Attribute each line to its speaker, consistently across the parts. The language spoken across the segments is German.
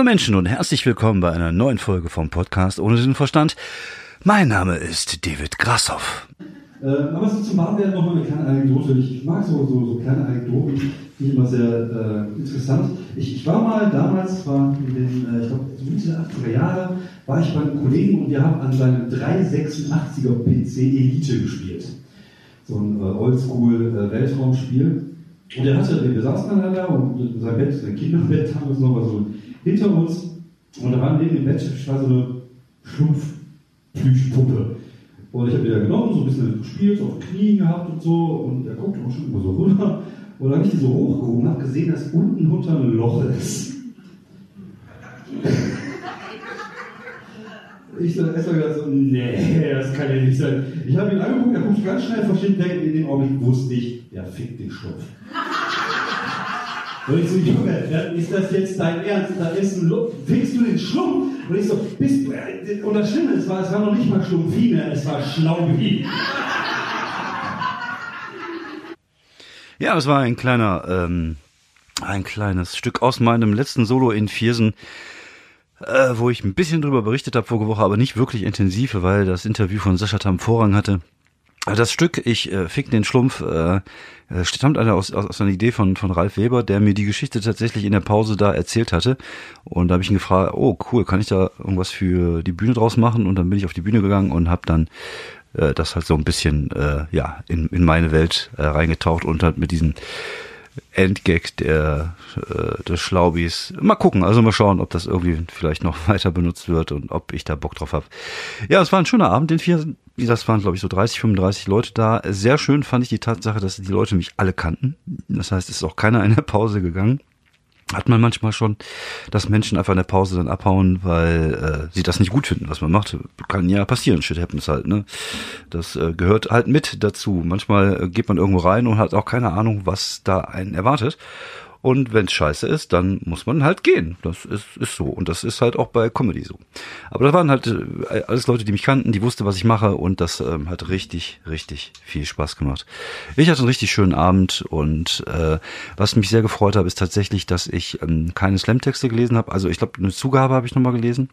Speaker 1: Hallo Menschen und herzlich willkommen bei einer neuen Folge vom Podcast ohne den Verstand. Mein Name ist David Grassoff.
Speaker 2: Äh, aber so zum Warmwerden noch mal eine kleine Anekdote. Ich mag so, so, so kleine Anekdoten, die ich immer sehr äh, interessant. Ich, ich war mal damals, war in den, äh, ich glaube, Mitte der 80er Jahre, war ich beim Kollegen und wir haben an seinem 386er PC Elite gespielt. So ein äh, Oldschool-Weltraumspiel. Und er hatte, wir saßen dann da und sein Bett, sein Kinderbett haben wir noch so hinter uns und da war neben dem Bett war so eine Schlumpf-Plüschpuppe. Und ich habe die da genommen, so ein bisschen gespielt, auf den Knien gehabt und so und er guckte auch schon immer so runter. Und dann habe ich die so hochgehoben und habe gesehen, dass unten unter ein Loch ist. Ich so erstmal gedacht so, nee, das kann ja nicht sein. Ich habe ihn angeguckt, er guckt ganz schnell verschieden denken, in dem Augenblick wusste ich, ja, fick den Schlumpf. Und ich so, Junge, ist das jetzt dein Ernst? Da ist ein Luft, fickst du den Schlumpf? Und ich so, bist du, äh, und das Schlimme, es war, es war noch nicht mal Schlumpfine, es war Schlaubi.
Speaker 1: Ja, das war ein kleiner, ähm, ein kleines Stück aus meinem letzten Solo in Viersen, äh, wo ich ein bisschen drüber berichtet habe vorige Woche, aber nicht wirklich intensiv, weil das Interview von Sascha Tam Vorrang hatte. Das Stück, ich äh, fick den Schlumpf, äh, äh stammt aus, aus, aus einer Idee von, von Ralf Weber, der mir die Geschichte tatsächlich in der Pause da erzählt hatte. Und da habe ich ihn gefragt, oh cool, kann ich da irgendwas für die Bühne draus machen? Und dann bin ich auf die Bühne gegangen und habe dann äh, das halt so ein bisschen äh, ja in, in meine Welt äh, reingetaucht und halt mit diesen Endgag der, äh, des Schlaubis. Mal gucken, also mal schauen, ob das irgendwie vielleicht noch weiter benutzt wird und ob ich da Bock drauf habe. Ja, es war ein schöner Abend, den vier, das waren glaube ich so 30, 35 Leute da. Sehr schön fand ich die Tatsache, dass die Leute mich alle kannten. Das heißt, es ist auch keiner in der Pause gegangen hat man manchmal schon, dass Menschen einfach in der Pause dann abhauen, weil äh, sie das nicht gut finden, was man macht. Kann ja passieren, shit happens halt, ne? Das äh, gehört halt mit dazu. Manchmal äh, geht man irgendwo rein und hat auch keine Ahnung, was da einen erwartet. Und wenn es scheiße ist, dann muss man halt gehen. Das ist, ist so. Und das ist halt auch bei Comedy so. Aber das waren halt äh, alles Leute, die mich kannten, die wussten, was ich mache und das ähm, hat richtig, richtig viel Spaß gemacht. Ich hatte einen richtig schönen Abend und äh, was mich sehr gefreut hat, ist tatsächlich, dass ich ähm, keine Slam-Texte gelesen habe. Also ich glaube, eine Zugabe habe ich nochmal gelesen.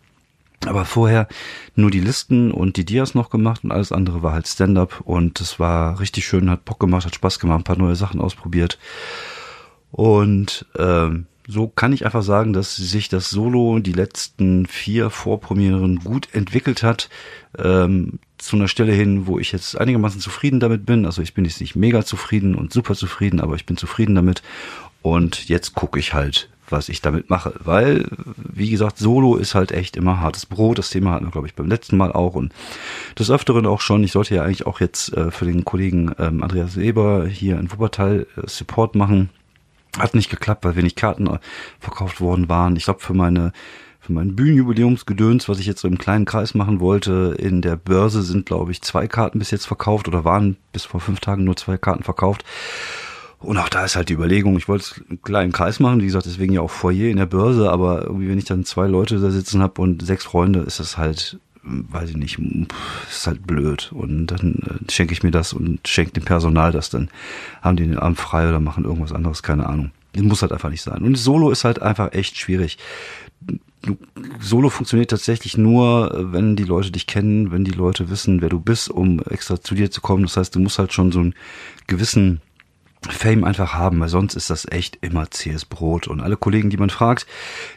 Speaker 1: Aber vorher nur die Listen und die Dias noch gemacht und alles andere war halt Stand-up und es war richtig schön, hat Bock gemacht, hat Spaß gemacht, ein paar neue Sachen ausprobiert. Und ähm, so kann ich einfach sagen, dass sich das Solo die letzten vier Vorpremieren gut entwickelt hat. Ähm, zu einer Stelle hin, wo ich jetzt einigermaßen zufrieden damit bin. Also ich bin jetzt nicht mega zufrieden und super zufrieden, aber ich bin zufrieden damit. Und jetzt gucke ich halt, was ich damit mache. Weil, wie gesagt, Solo ist halt echt immer hartes Brot. Das Thema hatten wir, glaube ich, beim letzten Mal auch und des Öfteren auch schon. Ich sollte ja eigentlich auch jetzt äh, für den Kollegen ähm, Andreas Eber hier in Wuppertal äh, Support machen hat nicht geklappt, weil wenig Karten äh, verkauft worden waren. Ich glaube, für meine für mein Bühnenjubiläumsgedöns, was ich jetzt so im kleinen Kreis machen wollte, in der Börse sind, glaube ich, zwei Karten bis jetzt verkauft oder waren bis vor fünf Tagen nur zwei Karten verkauft. Und auch da ist halt die Überlegung, ich wollte es einen kleinen Kreis machen, wie gesagt, deswegen ja auch Foyer in der Börse, aber irgendwie, wenn ich dann zwei Leute da sitzen habe und sechs Freunde, ist das halt weiß ich nicht, ist halt blöd. Und dann äh, schenke ich mir das und schenke dem Personal das, dann haben die den Abend frei oder machen irgendwas anderes, keine Ahnung. Das muss halt einfach nicht sein. Und Solo ist halt einfach echt schwierig. Solo funktioniert tatsächlich nur, wenn die Leute dich kennen, wenn die Leute wissen, wer du bist, um extra zu dir zu kommen. Das heißt, du musst halt schon so einen gewissen Fame einfach haben, weil sonst ist das echt immer zähes Brot. Und alle Kollegen, die man fragt,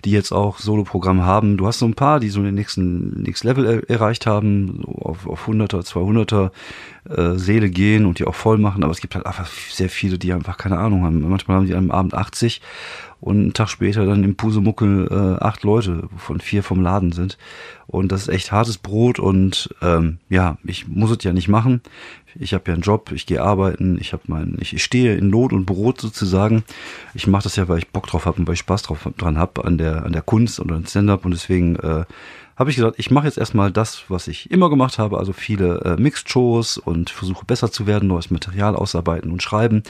Speaker 1: die jetzt auch Solo-Programm haben, du hast so ein paar, die so den nächsten Next Level er erreicht haben, so auf, auf 100er, 200er äh, Seele gehen und die auch voll machen, aber es gibt halt einfach sehr viele, die einfach keine Ahnung haben. Manchmal haben die am Abend 80 und einen Tag später dann im Pusemuckel äh, acht Leute, wovon vier vom Laden sind. Und das ist echt hartes Brot und ähm, ja, ich muss es ja nicht machen. Ich habe ja einen Job, ich gehe arbeiten, ich habe mein, ich stehe in Not und Brot sozusagen. Ich mache das ja, weil ich Bock drauf habe und weil ich Spaß drauf dran habe an der an der Kunst und an Stand-up und deswegen äh, habe ich gesagt, ich mache jetzt erstmal das, was ich immer gemacht habe, also viele äh, Mixed-Shows und versuche besser zu werden, neues Material ausarbeiten und schreiben.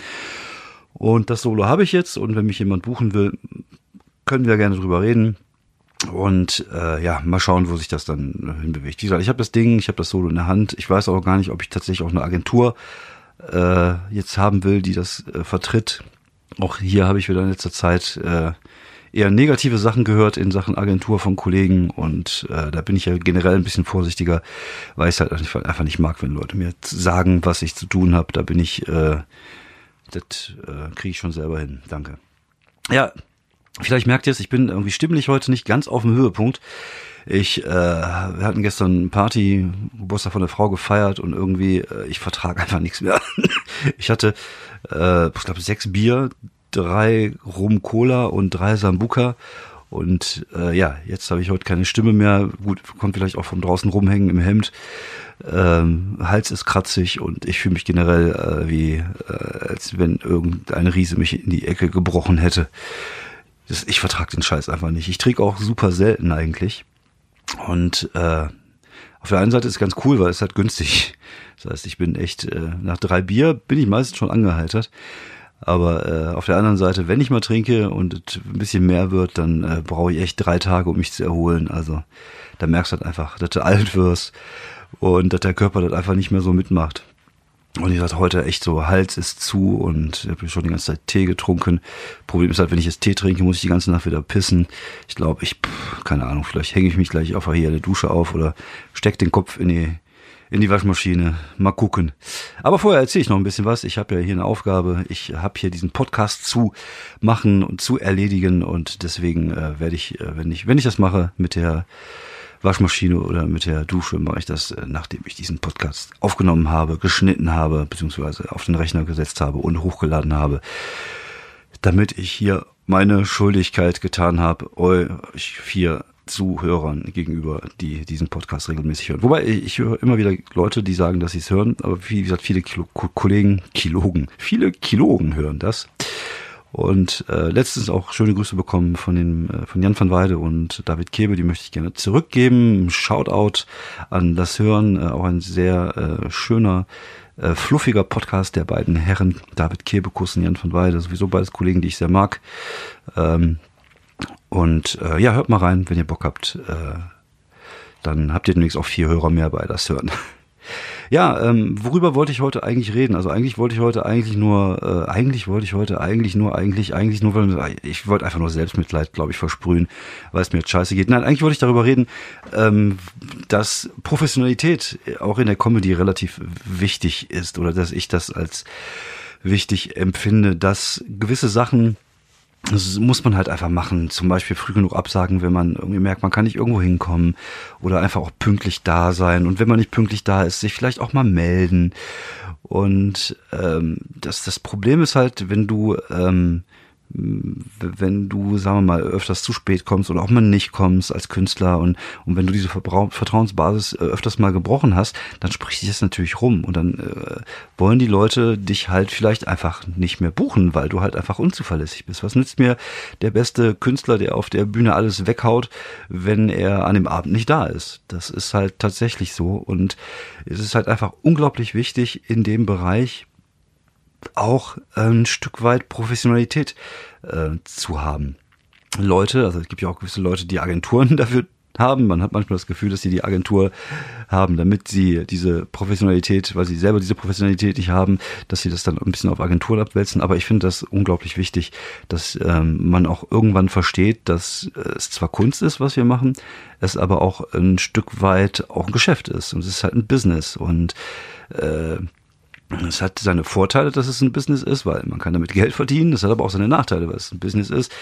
Speaker 1: Und das Solo habe ich jetzt und wenn mich jemand buchen will, können wir gerne drüber reden. Und äh, ja, mal schauen, wo sich das dann hinbewegt. Wie gesagt, ich habe das Ding, ich habe das Solo in der Hand. Ich weiß auch gar nicht, ob ich tatsächlich auch eine Agentur äh, jetzt haben will, die das äh, vertritt. Auch hier habe ich wieder in letzter Zeit äh, eher negative Sachen gehört in Sachen Agentur von Kollegen und äh, da bin ich ja generell ein bisschen vorsichtiger, weil ich es halt einfach nicht mag, wenn Leute mir sagen, was ich zu tun habe. Da bin ich, äh, das äh, kriege ich schon selber hin. Danke. Ja, vielleicht merkt ihr es, ich bin irgendwie stimmlich heute nicht ganz auf dem Höhepunkt. Ich, äh, wir hatten gestern Party, Geburtstag von der Frau gefeiert und irgendwie, äh, ich vertrage einfach nichts mehr. ich hatte, äh, ich glaube, sechs Bier, drei Rum Cola und drei Sambuka. Und äh, ja, jetzt habe ich heute keine Stimme mehr. Gut, kommt vielleicht auch von draußen rumhängen im Hemd. Ähm, Hals ist kratzig und ich fühle mich generell äh, wie, äh, als wenn irgendein Riese mich in die Ecke gebrochen hätte. Das, ich vertrage den Scheiß einfach nicht. Ich trinke auch super selten eigentlich. Und äh, auf der einen Seite ist es ganz cool, weil es halt günstig. Das heißt, ich bin echt, äh, nach drei Bier bin ich meistens schon angeheitert. Aber äh, auf der anderen Seite, wenn ich mal trinke und es ein bisschen mehr wird, dann äh, brauche ich echt drei Tage, um mich zu erholen. Also da merkst du halt einfach, dass du alt wirst und dass der Körper das einfach nicht mehr so mitmacht. Und ich hatte heute echt so, Hals ist zu und ich habe schon die ganze Zeit Tee getrunken. Problem ist halt, wenn ich jetzt Tee trinke, muss ich die ganze Nacht wieder pissen. Ich glaube, ich, keine Ahnung, vielleicht hänge ich mich gleich einfach hier in der Dusche auf oder steck den Kopf in die, in die Waschmaschine. Mal gucken. Aber vorher erzähle ich noch ein bisschen was. Ich habe ja hier eine Aufgabe. Ich habe hier diesen Podcast zu machen und zu erledigen und deswegen äh, werde ich, äh, wenn ich, wenn ich das mache mit der Waschmaschine oder mit der Dusche mache ich das, äh, nachdem ich diesen Podcast aufgenommen habe, geschnitten habe, beziehungsweise auf den Rechner gesetzt habe und hochgeladen habe, damit ich hier meine Schuldigkeit getan habe, euch vier Zuhörern gegenüber, die diesen Podcast regelmäßig hören. Wobei ich höre immer wieder Leute, die sagen, dass sie es hören, aber wie gesagt, viele Kilo Kollegen, Kilogen, viele Kilogen hören das. Und äh, letztens auch schöne Grüße bekommen von den äh, von Jan van Weide und David Kebe, die möchte ich gerne zurückgeben. Shoutout an das Hören, äh, auch ein sehr äh, schöner, äh, fluffiger Podcast der beiden Herren, David Kebekus und Jan van Weide, sowieso beides Kollegen, die ich sehr mag. Ähm, und äh, ja, hört mal rein, wenn ihr Bock habt. Äh, dann habt ihr demnächst auch vier Hörer mehr bei das Hören. Ja, ähm, worüber wollte ich heute eigentlich reden? Also eigentlich wollte ich heute eigentlich nur, äh, eigentlich wollte ich heute eigentlich nur, eigentlich, eigentlich nur, weil ich wollte einfach nur Selbstmitleid, glaube ich, versprühen, weil es mir jetzt scheiße geht. Nein, eigentlich wollte ich darüber reden, ähm, dass Professionalität auch in der Comedy relativ wichtig ist oder dass ich das als wichtig empfinde, dass gewisse Sachen das muss man halt einfach machen. Zum Beispiel früh genug absagen, wenn man irgendwie merkt, man kann nicht irgendwo hinkommen. Oder einfach auch pünktlich da sein. Und wenn man nicht pünktlich da ist, sich vielleicht auch mal melden. Und ähm, das, das Problem ist halt, wenn du ähm, wenn du, sagen wir mal, öfters zu spät kommst oder auch mal nicht kommst als Künstler und, und wenn du diese Vertrauensbasis äh, öfters mal gebrochen hast, dann spricht sich das natürlich rum und dann äh, wollen die Leute dich halt vielleicht einfach nicht mehr buchen, weil du halt einfach unzuverlässig bist. Was nützt mir der beste Künstler, der auf der Bühne alles weghaut, wenn er an dem Abend nicht da ist? Das ist halt tatsächlich so und es ist halt einfach unglaublich wichtig in dem Bereich, auch ein Stück weit Professionalität äh, zu haben. Leute, also es gibt ja auch gewisse Leute, die Agenturen dafür haben. Man hat manchmal das Gefühl, dass sie die Agentur haben, damit sie diese Professionalität, weil sie selber diese Professionalität nicht haben, dass sie das dann ein bisschen auf Agenturen abwälzen. Aber ich finde das unglaublich wichtig, dass ähm, man auch irgendwann versteht, dass äh, es zwar Kunst ist, was wir machen, es aber auch ein Stück weit auch ein Geschäft ist. Und es ist halt ein Business. Und äh, es hat seine Vorteile, dass es ein Business ist, weil man kann damit Geld verdienen. Es hat aber auch seine Nachteile, weil es ein Business ist,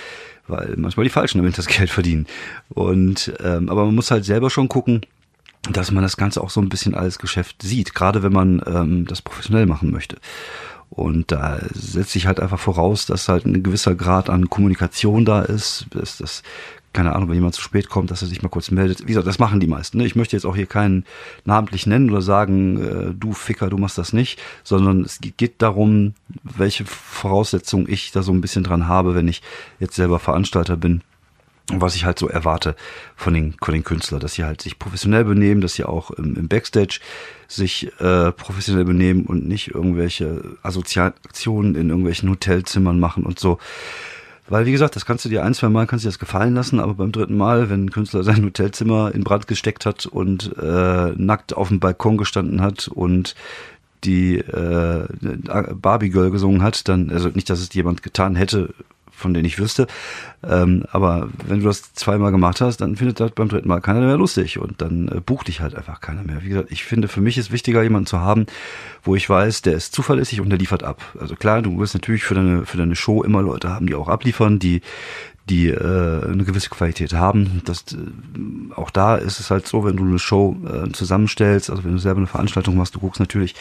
Speaker 1: weil manchmal die Falschen damit das Geld verdienen. Und ähm, aber man muss halt selber schon gucken, dass man das Ganze auch so ein bisschen als Geschäft sieht, gerade wenn man ähm, das professionell machen möchte. Und da setze ich halt einfach voraus, dass halt ein gewisser Grad an Kommunikation da ist, dass das keine Ahnung, wenn jemand zu spät kommt, dass er sich mal kurz meldet. Wie gesagt, das machen die meisten. Ne? Ich möchte jetzt auch hier keinen namentlich nennen oder sagen, äh, du Ficker, du machst das nicht, sondern es geht darum, welche Voraussetzungen ich da so ein bisschen dran habe, wenn ich jetzt selber Veranstalter bin. Und was ich halt so erwarte von den, von den Künstlern, dass sie halt sich professionell benehmen, dass sie auch im, im Backstage sich äh, professionell benehmen und nicht irgendwelche Assoziationen in irgendwelchen Hotelzimmern machen und so. Weil, wie gesagt, das kannst du dir ein, zwei Mal kannst du dir das gefallen lassen, aber beim dritten Mal, wenn ein Künstler sein Hotelzimmer in Brand gesteckt hat und äh, nackt auf dem Balkon gestanden hat und die äh, Barbie Girl gesungen hat, dann, also nicht, dass es jemand getan hätte von denen ich wüsste. Ähm, aber wenn du das zweimal gemacht hast, dann findet das beim dritten Mal keiner mehr lustig und dann äh, bucht dich halt einfach keiner mehr. Wie gesagt, ich finde, für mich ist wichtiger, jemanden zu haben, wo ich weiß, der ist zuverlässig und der liefert ab. Also klar, du wirst natürlich für deine, für deine Show immer Leute haben, die auch abliefern, die die äh, eine gewisse Qualität haben. Das, äh, auch da ist es halt so, wenn du eine Show äh, zusammenstellst, also wenn du selber eine Veranstaltung machst, du guckst natürlich,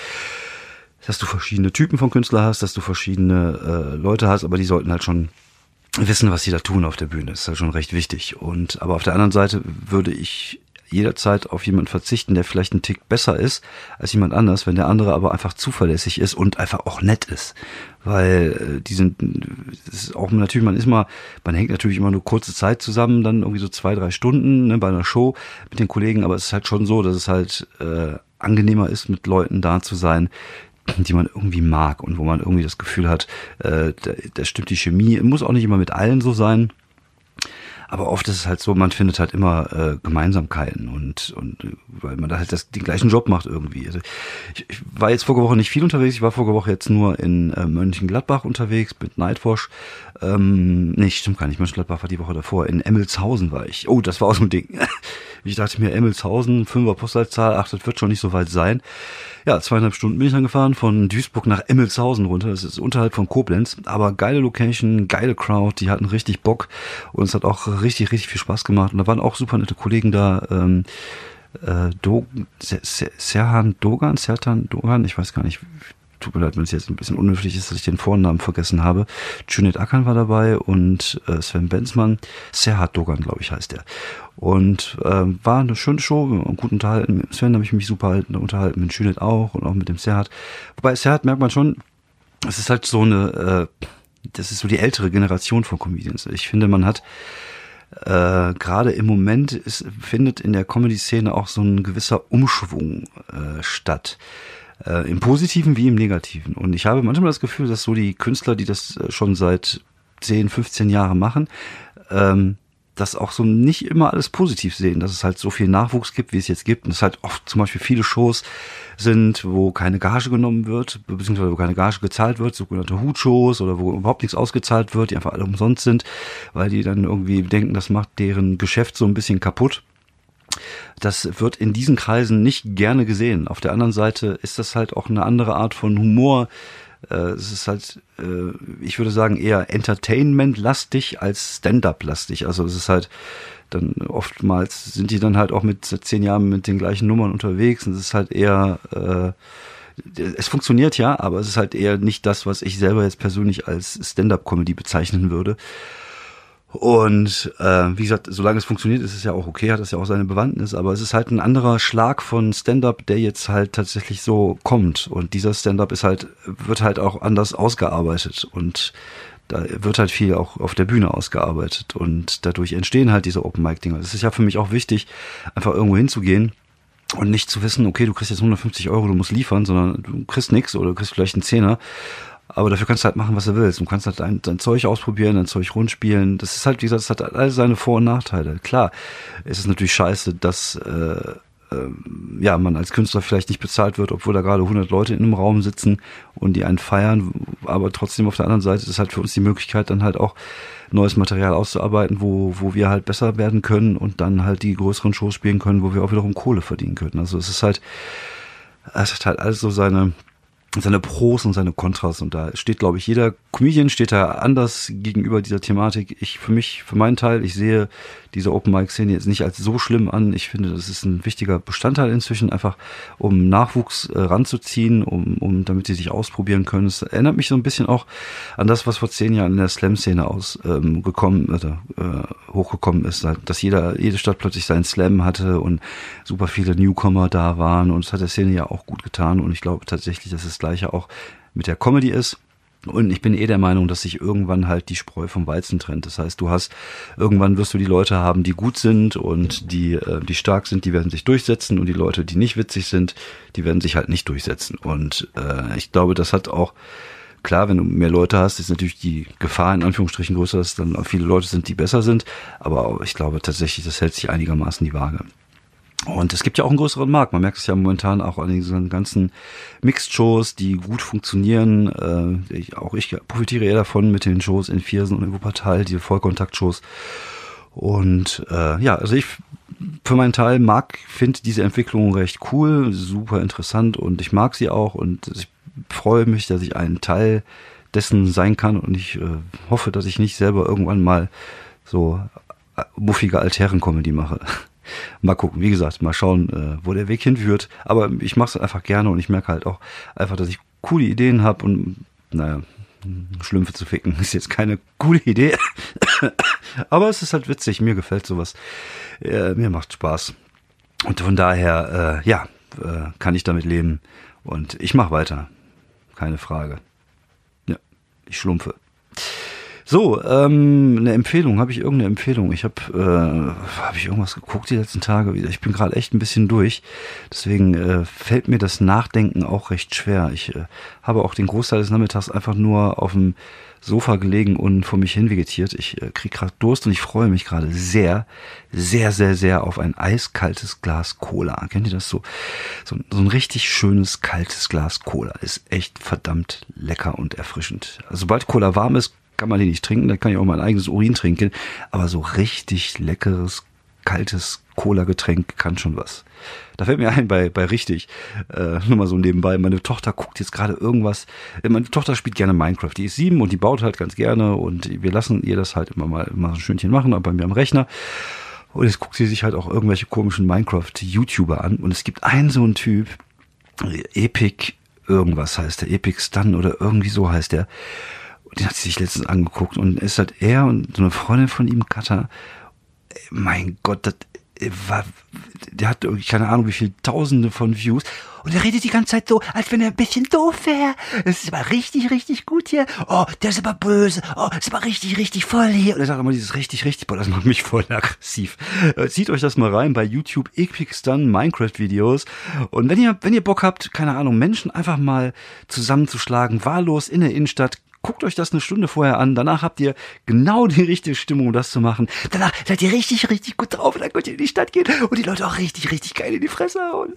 Speaker 1: dass du verschiedene Typen von Künstler hast, dass du verschiedene äh, Leute hast, aber die sollten halt schon wissen, was sie da tun auf der Bühne. Das ist halt schon recht wichtig. Und aber auf der anderen Seite würde ich jederzeit auf jemanden verzichten, der vielleicht einen Tick besser ist als jemand anders, wenn der andere aber einfach zuverlässig ist und einfach auch nett ist. Weil äh, die sind, das ist auch natürlich, man ist mal, man hängt natürlich immer nur kurze Zeit zusammen, dann irgendwie so zwei, drei Stunden ne, bei einer Show mit den Kollegen, aber es ist halt schon so, dass es halt äh, angenehmer ist, mit Leuten da zu sein, die man irgendwie mag und wo man irgendwie das Gefühl hat, äh, da, da stimmt die Chemie. Muss auch nicht immer mit allen so sein. Aber oft ist es halt so, man findet halt immer äh, Gemeinsamkeiten und, und äh, weil man da halt das, den gleichen Job macht irgendwie. Also ich, ich war jetzt vorige Woche nicht viel unterwegs, ich war vorige Woche jetzt nur in äh, Mönchengladbach unterwegs mit Nightwash. Ähm, nee, stimmt gar nicht, Mönchengladbach war die Woche davor. In Emmelshausen war ich. Oh, das war auch so ein Ding. Ich dachte mir, Emmelshausen, Fünfer Postleitzahl, ach, das wird schon nicht so weit sein. Ja, zweieinhalb Stunden bin ich dann gefahren, von Duisburg nach Emmelshausen runter. Das ist unterhalb von Koblenz. Aber geile Location, geile Crowd, die hatten richtig Bock und es hat auch richtig, richtig viel Spaß gemacht. Und da waren auch super nette Kollegen da. Ähm, äh, Do Serhan Dogan, Sertan Dogan, ich weiß gar nicht, tut mir leid, wenn es jetzt ein bisschen unhöflich ist, dass ich den Vornamen vergessen habe. Junet Akan war dabei und äh, Sven Benzmann. Serhat Dogan, glaube ich, heißt der. Und äh, war eine schöne Show, gut unterhalten. Mit Sven habe ich mich super unterhalten, mit Junet auch und auch mit dem Serhat. Wobei Serhat merkt man schon, es ist halt so eine, äh, das ist so die ältere Generation von Comedians. Ich finde, man hat äh, gerade im Moment ist, findet in der Comedy-Szene auch so ein gewisser Umschwung äh, statt. Äh, Im Positiven wie im Negativen. Und ich habe manchmal das Gefühl, dass so die Künstler, die das äh, schon seit 10, 15 Jahren machen, ähm, das auch so nicht immer alles positiv sehen, dass es halt so viel Nachwuchs gibt, wie es jetzt gibt. Und es halt oft zum Beispiel viele Shows sind, wo keine Gage genommen wird, beziehungsweise wo keine Gage gezahlt wird, sogenannte Hutshows oder wo überhaupt nichts ausgezahlt wird, die einfach alle umsonst sind, weil die dann irgendwie denken, das macht deren Geschäft so ein bisschen kaputt. Das wird in diesen Kreisen nicht gerne gesehen. Auf der anderen Seite ist das halt auch eine andere Art von Humor. Äh, es ist halt, äh, ich würde sagen, eher Entertainment-lastig als Stand-up-lastig. Also es ist halt dann oftmals sind die dann halt auch mit zehn Jahren mit den gleichen Nummern unterwegs und es ist halt eher äh, es funktioniert ja, aber es ist halt eher nicht das, was ich selber jetzt persönlich als Stand-up-Comedy bezeichnen würde. Und äh, wie gesagt, solange es funktioniert, ist es ja auch okay, hat es ja auch seine Bewandtnis, aber es ist halt ein anderer Schlag von Stand-up, der jetzt halt tatsächlich so kommt. Und dieser Stand-up ist halt, wird halt auch anders ausgearbeitet und da wird halt viel auch auf der Bühne ausgearbeitet und dadurch entstehen halt diese Open-Mic-Dinger. Das ist ja für mich auch wichtig, einfach irgendwo hinzugehen und nicht zu wissen, okay, du kriegst jetzt 150 Euro, du musst liefern, sondern du kriegst nichts oder du kriegst vielleicht einen Zehner aber dafür kannst du halt machen, was du willst. Du kannst halt dein, dein Zeug ausprobieren, dein Zeug rundspielen. Das ist halt, wie gesagt, das hat all seine Vor- und Nachteile. Klar, es ist natürlich scheiße, dass äh, äh, ja man als Künstler vielleicht nicht bezahlt wird, obwohl da gerade 100 Leute in einem Raum sitzen und die einen feiern. Aber trotzdem auf der anderen Seite ist es halt für uns die Möglichkeit, dann halt auch neues Material auszuarbeiten, wo, wo wir halt besser werden können und dann halt die größeren Shows spielen können, wo wir auch wiederum Kohle verdienen können. Also es ist halt, es hat halt alles so seine, seine Pros und seine Kontras und da steht, glaube ich, jeder Comedian steht da anders gegenüber dieser Thematik. Ich für mich, für meinen Teil, ich sehe diese Open Mic Szene jetzt nicht als so schlimm an. Ich finde, das ist ein wichtiger Bestandteil inzwischen, einfach um Nachwuchs äh, ranzuziehen, um, um damit sie sich ausprobieren können. Es erinnert mich so ein bisschen auch an das, was vor zehn Jahren in der Slam-Szene aus ähm, gekommen, äh, hochgekommen ist, dass jeder, jede Stadt plötzlich seinen Slam hatte und super viele Newcomer da waren und es hat der Szene ja auch gut getan und ich glaube tatsächlich, dass das gleiche auch mit der Comedy ist. Und ich bin eh der Meinung, dass sich irgendwann halt die Spreu vom Weizen trennt. Das heißt, du hast, irgendwann wirst du die Leute haben, die gut sind und die, äh, die stark sind, die werden sich durchsetzen und die Leute, die nicht witzig sind, die werden sich halt nicht durchsetzen. Und äh, ich glaube, das hat auch, klar, wenn du mehr Leute hast, ist natürlich die Gefahr in Anführungsstrichen größer, dass dann viele Leute sind, die besser sind. Aber ich glaube tatsächlich, das hält sich einigermaßen die Waage. Und es gibt ja auch einen größeren Markt. Man merkt es ja momentan auch an diesen ganzen Mixed-Shows, die gut funktionieren. Äh, ich, auch ich profitiere eher davon mit den Shows in Viersen und in Wuppertal, diese Vollkontakt-Shows. Und äh, ja, also ich für meinen Teil mag, finde diese Entwicklung recht cool, super interessant und ich mag sie auch und ich freue mich, dass ich ein Teil dessen sein kann und ich äh, hoffe, dass ich nicht selber irgendwann mal so äh, muffige Altherren-Comedy mache. Mal gucken, wie gesagt, mal schauen, äh, wo der Weg hinführt. Aber ich mache es einfach gerne und ich merke halt auch einfach, dass ich coole Ideen habe und naja, Schlümpfe zu ficken ist jetzt keine coole Idee. Aber es ist halt witzig, mir gefällt sowas. Äh, mir macht Spaß. Und von daher, äh, ja, äh, kann ich damit leben. Und ich mache weiter. Keine Frage. Ja, ich schlumpfe. So, ähm, eine Empfehlung. Habe ich irgendeine Empfehlung? Ich habe äh, habe ich irgendwas geguckt die letzten Tage. Ich bin gerade echt ein bisschen durch. Deswegen äh, fällt mir das Nachdenken auch recht schwer. Ich äh, habe auch den Großteil des Nachmittags einfach nur auf dem Sofa gelegen und vor mich hin vegetiert. Ich äh, kriege gerade Durst und ich freue mich gerade sehr, sehr, sehr, sehr auf ein eiskaltes Glas Cola. Kennt ihr das so? So, so ein richtig schönes kaltes Glas Cola ist echt verdammt lecker und erfrischend. Also, sobald Cola warm ist, kann man die nicht trinken, da kann ich auch mein eigenes Urin trinken. Aber so richtig leckeres, kaltes Cola-Getränk kann schon was. Da fällt mir ein bei, bei richtig, äh, nur mal so nebenbei, meine Tochter guckt jetzt gerade irgendwas, äh, meine Tochter spielt gerne Minecraft, die ist sieben und die baut halt ganz gerne und wir lassen ihr das halt immer mal, immer so ein Schönchen machen, aber bei mir am Rechner. Und jetzt guckt sie sich halt auch irgendwelche komischen Minecraft-YouTuber an und es gibt einen so einen Typ, Epic irgendwas heißt der, Epic Stun oder irgendwie so heißt der den hat sie sich letztens angeguckt und ist halt er und so eine Freundin von ihm, Katha. Mein Gott, das war, der hat irgendwie keine Ahnung wie viele Tausende von Views und er redet die ganze Zeit so, als wenn er ein bisschen doof wäre. Das ist aber richtig, richtig gut hier. Oh, der ist aber böse. Oh, ist aber richtig, richtig voll hier. Und er sagt immer dieses richtig, richtig, boah, das macht mich voll aggressiv. Äh, zieht euch das mal rein bei YouTube Epic Stun Minecraft Videos. Und wenn ihr, wenn ihr Bock habt, keine Ahnung, Menschen einfach mal zusammenzuschlagen, wahllos in der Innenstadt, guckt euch das eine Stunde vorher an. Danach habt ihr genau die richtige Stimmung, um das zu machen. Danach seid ihr richtig, richtig gut drauf. Und dann könnt ihr in die Stadt gehen und die Leute auch richtig, richtig geil in die Fresse hauen.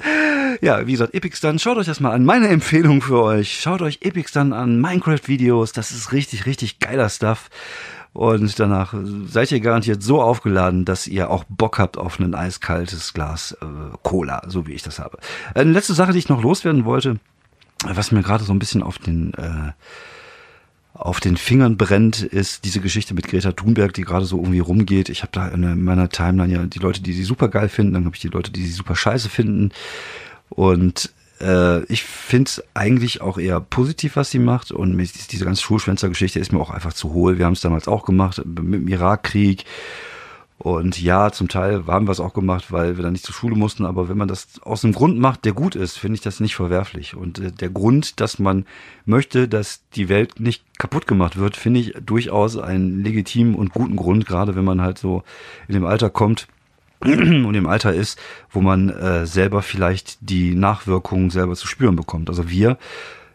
Speaker 1: Ja, wie gesagt, Epic Stun, schaut euch das mal an. Meine Empfehlung für euch. Schaut euch Epic Stun an. Minecraft-Videos. Das ist richtig, richtig geiler Stuff. Und danach seid ihr garantiert so aufgeladen, dass ihr auch Bock habt auf ein eiskaltes Glas äh, Cola, so wie ich das habe. Eine letzte Sache, die ich noch loswerden wollte, was mir gerade so ein bisschen auf den äh, auf den Fingern brennt, ist diese Geschichte mit Greta Thunberg, die gerade so irgendwie rumgeht. Ich habe da in meiner Timeline ja die Leute, die sie super geil finden, dann habe ich die Leute, die sie super scheiße finden. Und äh, ich finde es eigentlich auch eher positiv, was sie macht. Und diese ganze Schulschwänzer-Geschichte ist mir auch einfach zu hohl. Wir haben es damals auch gemacht mit dem Irakkrieg. Und ja, zum Teil haben wir es auch gemacht, weil wir dann nicht zur Schule mussten. Aber wenn man das aus einem Grund macht, der gut ist, finde ich das nicht verwerflich. Und äh, der Grund, dass man möchte, dass die Welt nicht kaputt gemacht wird, finde ich durchaus einen legitimen und guten Grund, gerade wenn man halt so in dem Alter kommt und im Alter ist, wo man äh, selber vielleicht die Nachwirkungen selber zu spüren bekommt. Also wir,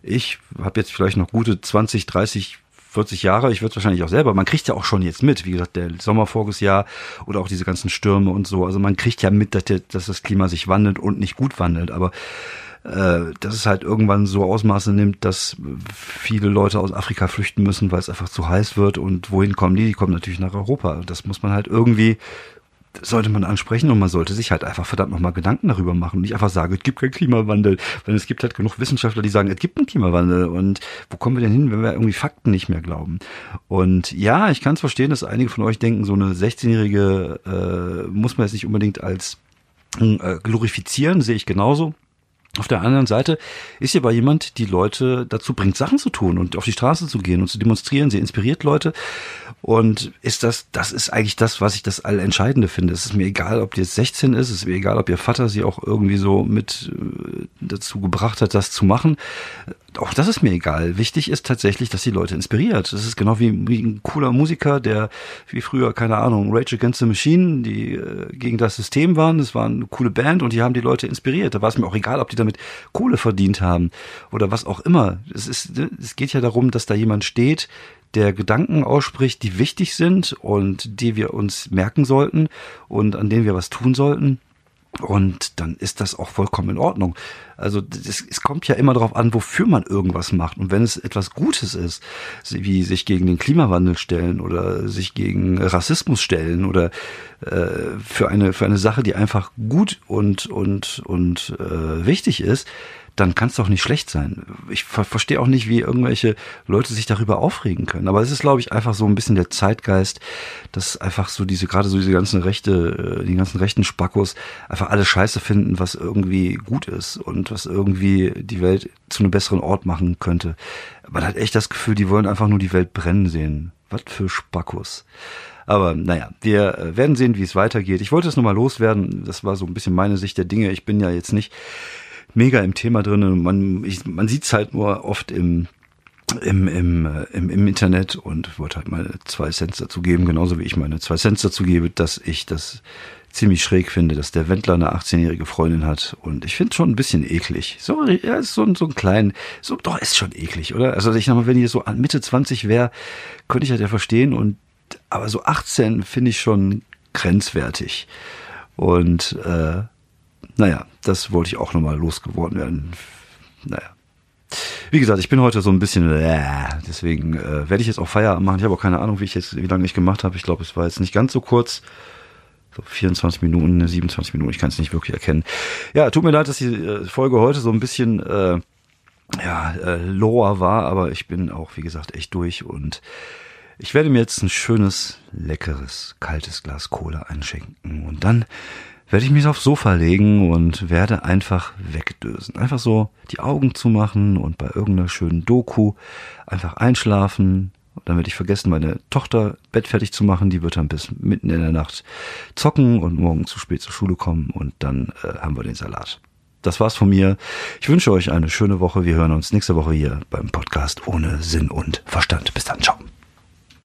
Speaker 1: ich habe jetzt vielleicht noch gute 20, 30 40 Jahre, ich würde wahrscheinlich auch selber, man kriegt ja auch schon jetzt mit, wie gesagt, der Sommer Jahr oder auch diese ganzen Stürme und so, also man kriegt ja mit, dass, der, dass das Klima sich wandelt und nicht gut wandelt, aber äh, dass es halt irgendwann so Ausmaße nimmt, dass viele Leute aus Afrika flüchten müssen, weil es einfach zu heiß wird und wohin kommen die? Die kommen natürlich nach Europa. Das muss man halt irgendwie sollte man ansprechen und man sollte sich halt einfach verdammt nochmal Gedanken darüber machen und nicht einfach sagen, es gibt keinen Klimawandel, weil es gibt halt genug Wissenschaftler, die sagen, es gibt einen Klimawandel und wo kommen wir denn hin, wenn wir irgendwie Fakten nicht mehr glauben? Und ja, ich kann es verstehen, dass einige von euch denken, so eine 16-Jährige äh, muss man jetzt nicht unbedingt als äh, glorifizieren, sehe ich genauso. Auf der anderen Seite ist hier aber jemand, die Leute dazu bringt, Sachen zu tun und auf die Straße zu gehen und zu demonstrieren. Sie inspiriert Leute. Und ist das, das ist eigentlich das, was ich das Allentscheidende finde. Es ist mir egal, ob die jetzt 16 ist, es ist mir egal, ob ihr Vater sie auch irgendwie so mit äh, dazu gebracht hat, das zu machen auch das ist mir egal. Wichtig ist tatsächlich, dass die Leute inspiriert. Das ist genau wie, wie ein cooler Musiker, der wie früher, keine Ahnung, Rage Against the Machine, die äh, gegen das System waren. Das war eine coole Band und die haben die Leute inspiriert. Da war es mir auch egal, ob die damit Kohle verdient haben oder was auch immer. Es ist, es geht ja darum, dass da jemand steht, der Gedanken ausspricht, die wichtig sind und die wir uns merken sollten und an denen wir was tun sollten. Und dann ist das auch vollkommen in Ordnung. Also das, es kommt ja immer darauf an, wofür man irgendwas macht. Und wenn es etwas Gutes ist, wie sich gegen den Klimawandel stellen oder sich gegen Rassismus stellen oder äh, für eine für eine Sache, die einfach gut und und und äh, wichtig ist, dann kann es doch nicht schlecht sein. Ich ver verstehe auch nicht, wie irgendwelche Leute sich darüber aufregen können. Aber es ist, glaube ich, einfach so ein bisschen der Zeitgeist, dass einfach so diese, gerade so diese ganzen Rechte, äh, die ganzen rechten Spackos einfach alles scheiße finden, was irgendwie gut ist und was irgendwie die Welt zu einem besseren Ort machen könnte. Man hat echt das Gefühl, die wollen einfach nur die Welt brennen sehen. Was für Spackos. Aber naja, wir äh, werden sehen, wie es weitergeht. Ich wollte es nochmal loswerden. Das war so ein bisschen meine Sicht der Dinge. Ich bin ja jetzt nicht mega im Thema drin. Man, man sieht es halt nur oft im, im, im, äh, im, im Internet und wollte halt meine zwei Cent dazu geben, genauso wie ich meine zwei Cent dazu gebe, dass ich das ziemlich schräg finde, dass der Wendler eine 18-jährige Freundin hat. Und ich finde schon ein bisschen eklig. So, ja, ist so, so ein klein, so, doch, ist schon eklig, oder? Also ich sag mal, wenn ich so Mitte 20 wäre, könnte ich halt ja verstehen. Und aber so 18 finde ich schon grenzwertig. Und äh, naja, das wollte ich auch nochmal losgeworden werden. Naja. Wie gesagt, ich bin heute so ein bisschen, äh, deswegen äh, werde ich jetzt auch Feierabend machen. Ich habe auch keine Ahnung, wie ich jetzt, wie lange ich gemacht habe. Ich glaube, es war jetzt nicht ganz so kurz. So 24 Minuten, 27 Minuten, ich kann es nicht wirklich erkennen. Ja, tut mir leid, dass die äh, Folge heute so ein bisschen äh, ja, äh, lower war, aber ich bin auch, wie gesagt, echt durch und ich werde mir jetzt ein schönes, leckeres, kaltes Glas Cola einschenken und dann werde ich mich aufs Sofa legen und werde einfach wegdösen. Einfach so die Augen zumachen und bei irgendeiner schönen Doku einfach einschlafen. Dann werde ich vergessen, meine Tochter Bett fertig zu machen. Die wird dann bis mitten in der Nacht zocken und morgen zu spät zur Schule kommen und dann äh, haben wir den Salat. Das war's von mir. Ich wünsche euch eine schöne Woche. Wir hören uns nächste Woche hier beim Podcast ohne Sinn und Verstand. Bis dann. Ciao.